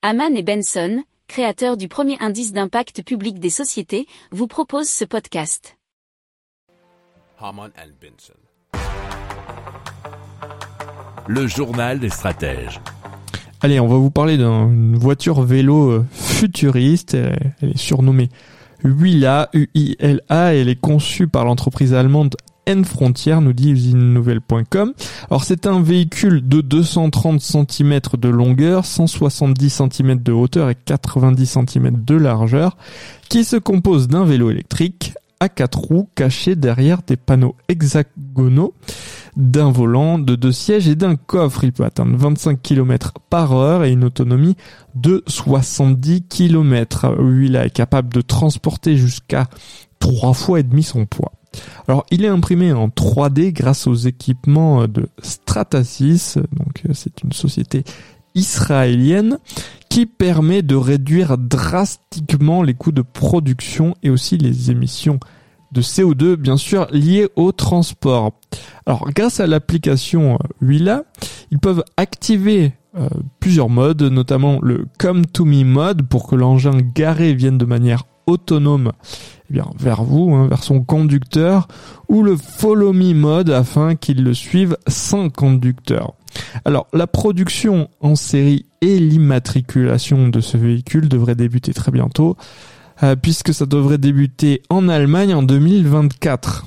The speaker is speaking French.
Haman et Benson, créateurs du premier indice d'impact public des sociétés, vous proposent ce podcast. Haman and Benson. Le journal des stratèges. Allez, on va vous parler d'une voiture vélo euh, futuriste. Elle est surnommée Huila, U-I-L-A, et elle est conçue par l'entreprise allemande N-Frontier, nous dit usinenouvelle.com. Alors c'est un véhicule de 230 cm de longueur, 170 cm de hauteur et 90 cm de largeur, qui se compose d'un vélo électrique à quatre roues caché derrière des panneaux hexagonaux, d'un volant, de deux sièges et d'un coffre. Il peut atteindre 25 km par heure et une autonomie de 70 km. Lui, il est capable de transporter jusqu'à trois fois et demi son poids. Alors, il est imprimé en 3D grâce aux équipements de Stratasys. Donc, c'est une société israélienne qui permet de réduire drastiquement les coûts de production et aussi les émissions de CO2 bien sûr liées au transport. Alors grâce à l'application Willa, ils peuvent activer euh, plusieurs modes, notamment le Come to Me mode pour que l'engin garé vienne de manière autonome eh vers vous, hein, vers son conducteur, ou le Follow Me mode afin qu'il le suive sans conducteur. Alors, la production en série et l'immatriculation de ce véhicule devraient débuter très bientôt, euh, puisque ça devrait débuter en Allemagne en 2024.